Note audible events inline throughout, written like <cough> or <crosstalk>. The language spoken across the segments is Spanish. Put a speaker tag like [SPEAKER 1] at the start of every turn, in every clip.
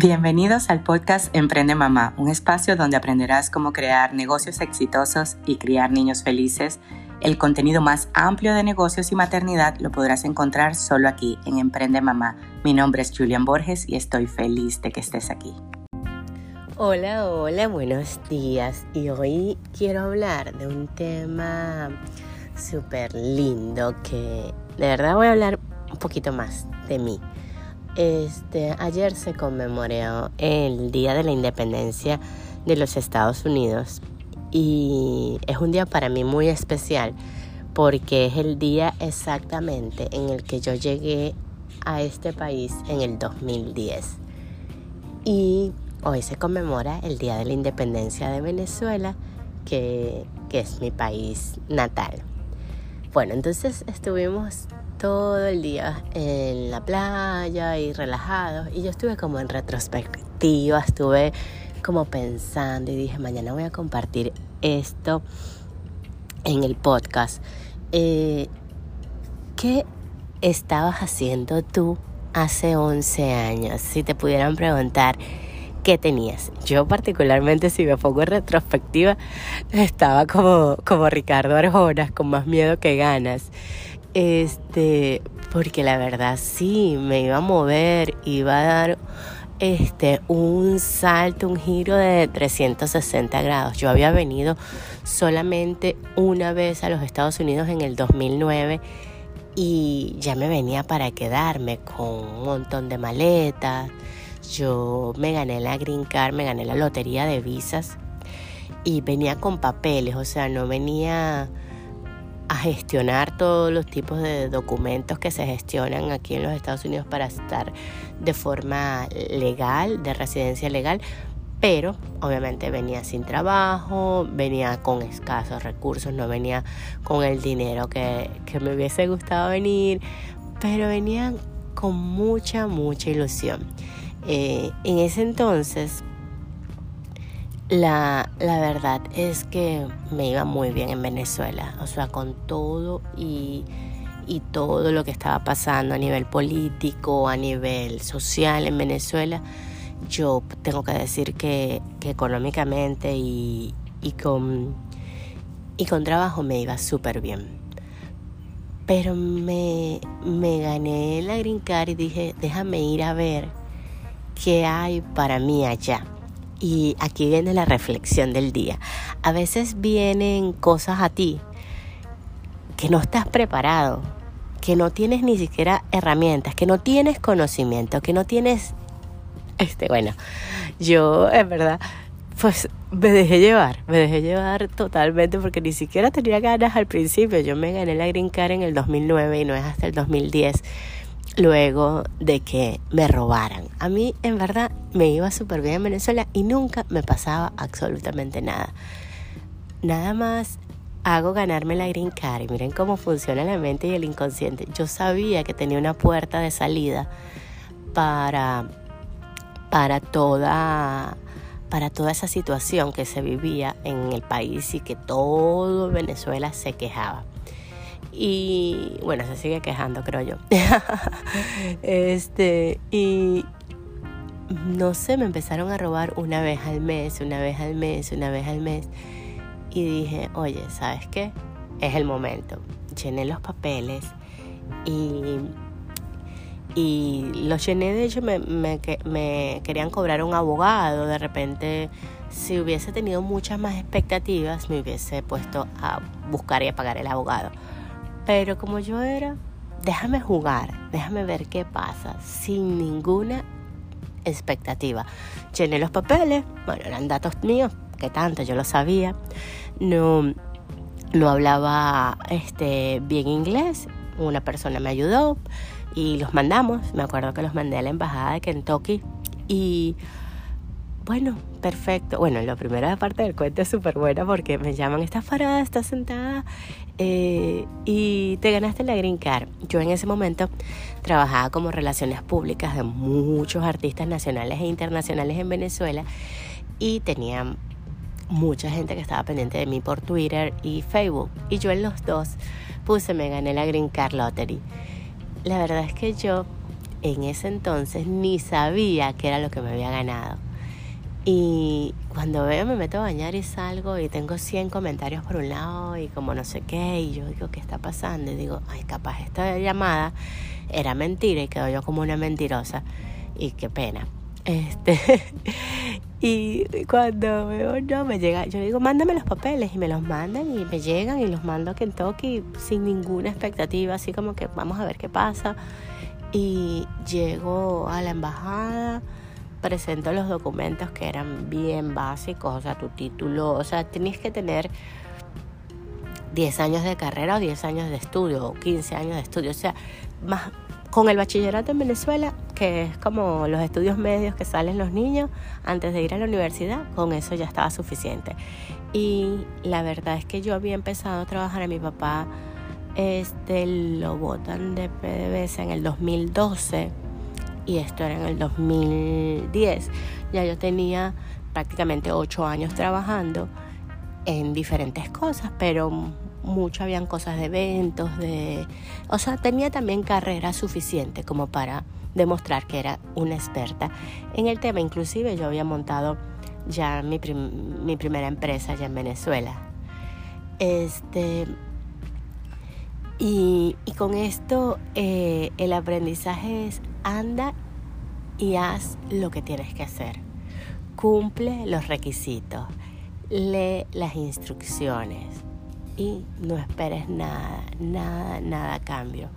[SPEAKER 1] Bienvenidos al podcast Emprende Mamá, un espacio donde aprenderás cómo crear negocios exitosos y criar niños felices. El contenido más amplio de negocios y maternidad lo podrás encontrar solo aquí en Emprende Mamá. Mi nombre es Julian Borges y estoy feliz de que estés aquí.
[SPEAKER 2] Hola, hola, buenos días. Y hoy quiero hablar de un tema súper lindo que de verdad voy a hablar un poquito más de mí. Este, ayer se conmemoró el Día de la Independencia de los Estados Unidos y es un día para mí muy especial porque es el día exactamente en el que yo llegué a este país en el 2010 y hoy se conmemora el Día de la Independencia de Venezuela que, que es mi país natal. Bueno, entonces estuvimos todo el día en la playa y relajados y yo estuve como en retrospectiva, estuve como pensando y dije, mañana voy a compartir esto en el podcast. Eh, ¿Qué estabas haciendo tú hace 11 años? Si te pudieran preguntar, ¿qué tenías? Yo particularmente, si me pongo en retrospectiva, estaba como, como Ricardo Arjona, con más miedo que ganas. Este, porque la verdad sí, me iba a mover, iba a dar este, un salto, un giro de 360 grados. Yo había venido solamente una vez a los Estados Unidos en el 2009 y ya me venía para quedarme con un montón de maletas, yo me gané la Green Card, me gané la lotería de visas y venía con papeles, o sea, no venía a gestionar todos los tipos de documentos que se gestionan aquí en los Estados Unidos para estar de forma legal, de residencia legal, pero obviamente venía sin trabajo, venía con escasos recursos, no venía con el dinero que, que me hubiese gustado venir, pero venía con mucha, mucha ilusión. Eh, en ese entonces, la, verdad es que me iba muy bien en Venezuela, o sea, con todo y, todo lo que estaba pasando a nivel político, a nivel social en Venezuela, yo tengo que decir que, económicamente y, con, y con trabajo me iba súper bien. Pero me, me gané la green card y dije, déjame ir a ver qué hay para mí allá. Y aquí viene la reflexión del día. A veces vienen cosas a ti que no estás preparado, que no tienes ni siquiera herramientas, que no tienes conocimiento, que no tienes... Este, bueno, yo en verdad, pues me dejé llevar, me dejé llevar totalmente porque ni siquiera tenía ganas al principio. Yo me gané la Green Card en el 2009 y no es hasta el 2010 luego de que me robaran. A mí en verdad me iba súper bien en Venezuela y nunca me pasaba absolutamente nada. Nada más hago ganarme la green card y miren cómo funciona la mente y el inconsciente. Yo sabía que tenía una puerta de salida para, para toda para toda esa situación que se vivía en el país y que todo Venezuela se quejaba. Y bueno, se sigue quejando, creo yo. <laughs> este, y no sé, me empezaron a robar una vez al mes, una vez al mes, una vez al mes. Y dije, oye, ¿sabes qué? Es el momento. Llené los papeles y, y los llené, de hecho, me, me, me querían cobrar un abogado. De repente, si hubiese tenido muchas más expectativas, me hubiese puesto a buscar y a pagar el abogado pero como yo era, déjame jugar, déjame ver qué pasa, sin ninguna expectativa. Llené los papeles, bueno, eran datos míos, que tanto, yo lo sabía. No, no hablaba este, bien inglés, una persona me ayudó y los mandamos. Me acuerdo que los mandé a la embajada de Kentucky y bueno, perfecto. Bueno, la primera parte del cuento es súper buena porque me llaman, estás parada, estás sentada eh, y te ganaste la Green Card. Yo en ese momento trabajaba como relaciones públicas de muchos artistas nacionales e internacionales en Venezuela y tenía mucha gente que estaba pendiente de mí por Twitter y Facebook. Y yo en los dos puse, me gané la Green Card Lottery. La verdad es que yo en ese entonces ni sabía qué era lo que me había ganado. Y cuando veo me meto a bañar y salgo y tengo 100 comentarios por un lado y como no sé qué, y yo digo, ¿qué está pasando? Y digo, ay, capaz esta llamada era mentira y quedo yo como una mentirosa. Y qué pena. Este, <laughs> y cuando veo, no, me llega, yo digo, mándame los papeles y me los mandan y me llegan y los mando a Kentucky sin ninguna expectativa, así como que vamos a ver qué pasa. Y llego a la embajada, presento los documentos que eran bien básicos, o sea, tu título, o sea, tenías que tener 10 años de carrera o 10 años de estudio o 15 años de estudio, o sea, más con el bachillerato en Venezuela, que es como los estudios medios que salen los niños antes de ir a la universidad, con eso ya estaba suficiente. Y la verdad es que yo había empezado a trabajar a mi papá este, lo botan de PDVSA en el 2012 y esto era en el 2010. Ya yo tenía prácticamente ocho años trabajando en diferentes cosas, pero mucho habían cosas de eventos, de... O sea, tenía también carrera suficiente como para demostrar que era una experta en el tema. Inclusive yo había montado ya mi, mi primera empresa ya en Venezuela. Este, y, con esto eh, el aprendizaje es anda y haz lo que tienes que hacer. Cumple los requisitos, lee las instrucciones y no esperes nada, nada, nada a cambio.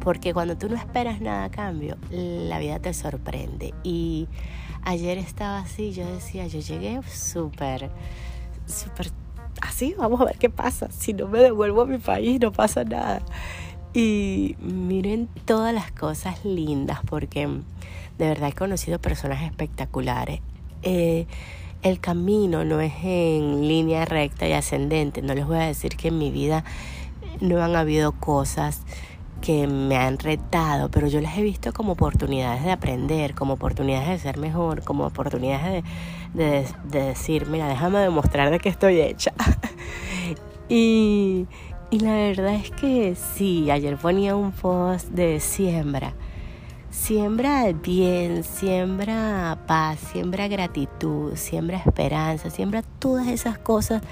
[SPEAKER 2] Porque cuando tú no esperas nada a cambio, la vida te sorprende. Y ayer estaba así, yo decía, yo llegué súper, súper así, vamos a ver qué pasa. Si no me devuelvo a mi país, no pasa nada. Y miren todas las cosas lindas, porque de verdad he conocido personas espectaculares. Eh, el camino no es en línea recta y ascendente. No les voy a decir que en mi vida no han habido cosas que me han retado, pero yo las he visto como oportunidades de aprender, como oportunidades de ser mejor, como oportunidades de, de, decir, mira, déjame demostrar de qué estoy hecha. <laughs> y, y la verdad es que sí, ayer ponía un post de siembra. Siembra bien, siembra paz, siembra gratitud, siembra esperanza, siembra todas esas cosas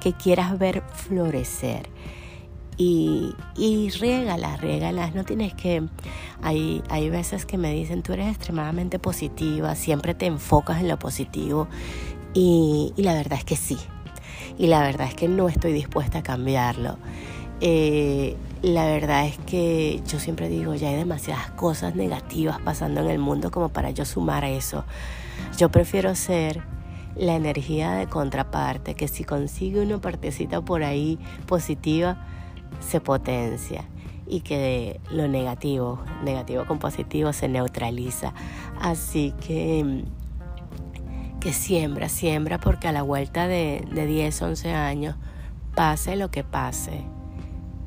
[SPEAKER 2] que quieras ver florecer. Y, y régalas, no tienes que, hay, hay veces que me dicen, tú eres extremadamente positiva, siempre te enfocas en lo positivo y, la verdad es que sí, y la verdad es que no estoy dispuesta a cambiarlo. Eh, la verdad es que yo siempre digo, ya hay demasiadas cosas negativas pasando en el mundo como para yo sumar a eso. Yo prefiero ser la energía de contraparte, que si consigue una partecita por ahí positiva, se potencia y que lo negativo, negativo con positivo, se neutraliza. Así que, que siembra, siembra porque a la vuelta de, de 10, 11 años, pase lo que pase,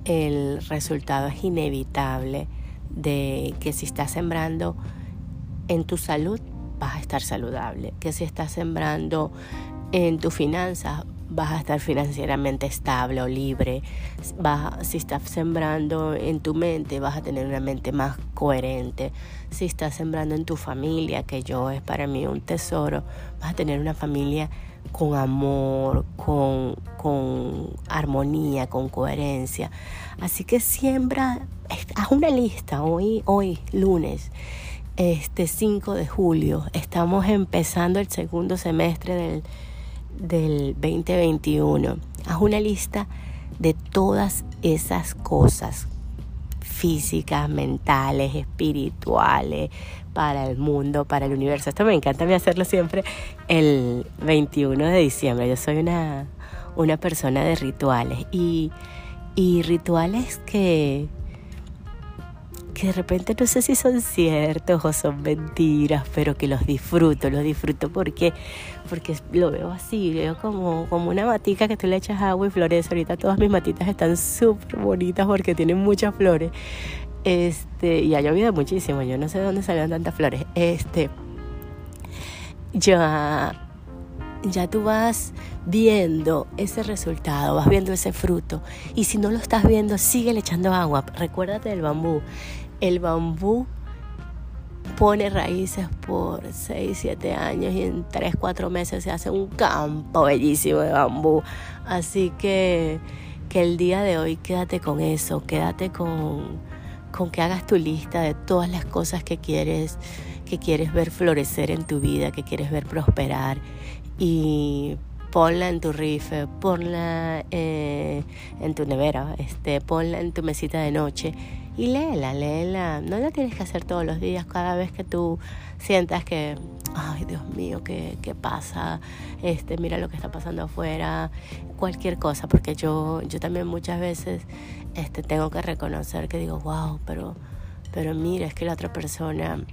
[SPEAKER 2] el resultado es inevitable de que si estás sembrando en tu salud, vas a estar saludable, que si estás sembrando en tus finanzas, vas a estar financieramente estable o libre. si estás sembrando en tu mente, vas a tener una mente más coherente. Si estás sembrando en tu familia, que yo es para mí un tesoro, vas a tener una familia con amor, con, con armonía, con coherencia. Así que siembra, haz una lista hoy, hoy, lunes este 5 de julio. Estamos empezando el segundo semestre del del 2021. Haz una lista de todas esas cosas físicas, mentales, espirituales, para el mundo, para el universo. Esto me encanta a hacerlo siempre el 21 de diciembre. Yo soy una, una persona de rituales y, y rituales que, que de repente no sé si son ciertos o son mentiras, pero que los disfruto, los disfruto porque, porque lo veo así, veo como, como una matica que tú le echas agua y florece. Ahorita todas mis matitas están súper bonitas porque tienen muchas flores. Este, y ha llovido muchísimo, yo no sé de dónde salieron tantas flores. Este, ya, ya tú vas viendo ese resultado, vas viendo ese fruto. Y si no lo estás viendo, sigue echando agua. Recuérdate del bambú el bambú pone raíces por 6, 7 años y en 3, 4 meses se hace un campo bellísimo de bambú. Así que, que el día de hoy quédate con eso, quédate con, con que hagas tu lista de todas las cosas que quieres, que quieres ver florecer en tu vida, que quieres ver prosperar y ponla en tu rife, ponla eh, en tu nevera, este, ponla en tu mesita de noche y léela, léela. No la tienes que hacer todos los días, cada vez que tú sientas que, ay Dios mío, ¿qué, qué pasa? Este, mira lo que está pasando afuera, cualquier cosa, porque yo, yo también muchas veces este, tengo que reconocer que digo, wow, pero, pero mira, es que la otra persona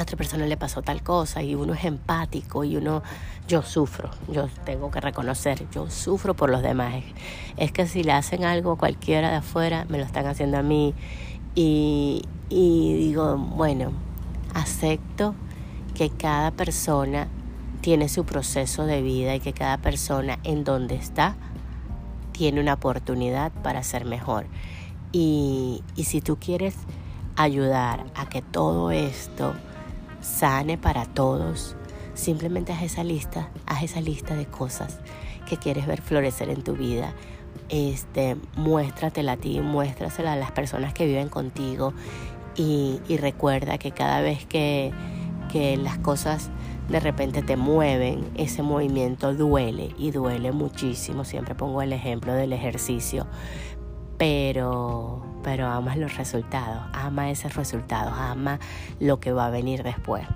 [SPEAKER 2] a otra persona le pasó tal cosa y uno es empático y uno, yo sufro, yo tengo que reconocer, yo sufro por los demás. Es que si le hacen algo cualquiera de afuera, me lo están haciendo a mí y, y digo, bueno, acepto que cada persona tiene su proceso de vida y que cada persona en donde está tiene una oportunidad para ser mejor. Y, y si tú quieres ayudar a que todo esto sane para todos. Simplemente haz esa lista, haz esa lista de cosas que quieres ver florecer en tu vida. Este, muéstratela a ti, muéstrasela a las personas que viven contigo y, recuerda que cada vez que, que las cosas de repente te mueven, ese movimiento duele y duele muchísimo. Siempre pongo el ejemplo del ejercicio, pero, pero amas los resultados, ama esos resultados, ama lo que va a venir después.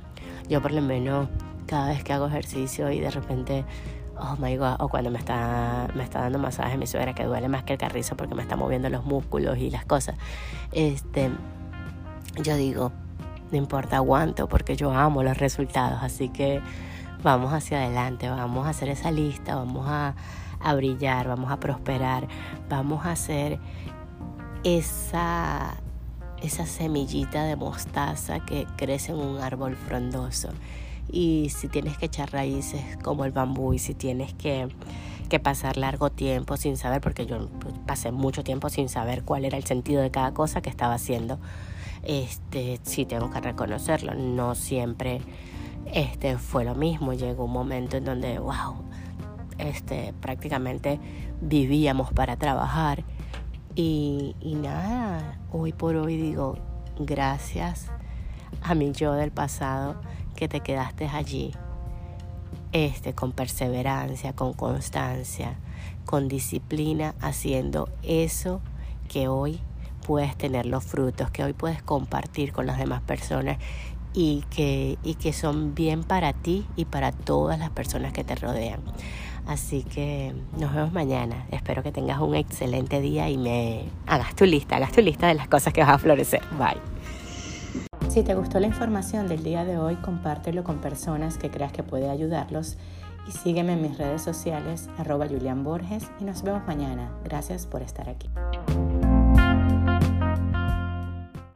[SPEAKER 2] Yo por lo menos cada vez que hago ejercicio y de repente, oh my god, o cuando me está, me está dando masaje mi suegra que duele más que el carrizo porque me está moviendo los músculos y las cosas, este, yo digo, no importa, aguanto porque yo amo los resultados, así que vamos hacia adelante, vamos a hacer esa lista, vamos a a brillar, vamos a prosperar, vamos a hacer esa, esa semillita de mostaza que crece en un árbol frondoso. Y si tienes que echar raíces como el bambú y si tienes que, que pasar largo tiempo sin saber, porque yo pasé mucho tiempo sin saber cuál era el sentido de cada cosa que estaba haciendo, este, sí tengo que reconocerlo, no siempre este, fue lo mismo. Llegó un momento en donde, wow, este, prácticamente vivíamos para trabajar. Y, nada, hoy por hoy digo, gracias a mi yo del pasado que te quedaste allí, este, con perseverancia, con constancia, con disciplina, haciendo eso que hoy puedes tener los frutos, que hoy puedes compartir con las demás personas y que, y que son bien para ti y para todas las personas que te rodean. Así que nos vemos mañana. Espero que tengas un excelente día y me hagas tu lista, hagas tu lista de las cosas que vas a florecer. Bye.
[SPEAKER 1] Si te gustó la información del día de hoy, compártelo con personas que creas que puede ayudarlos y sígueme en mis redes sociales arroba Borges y nos vemos mañana. Gracias por estar aquí.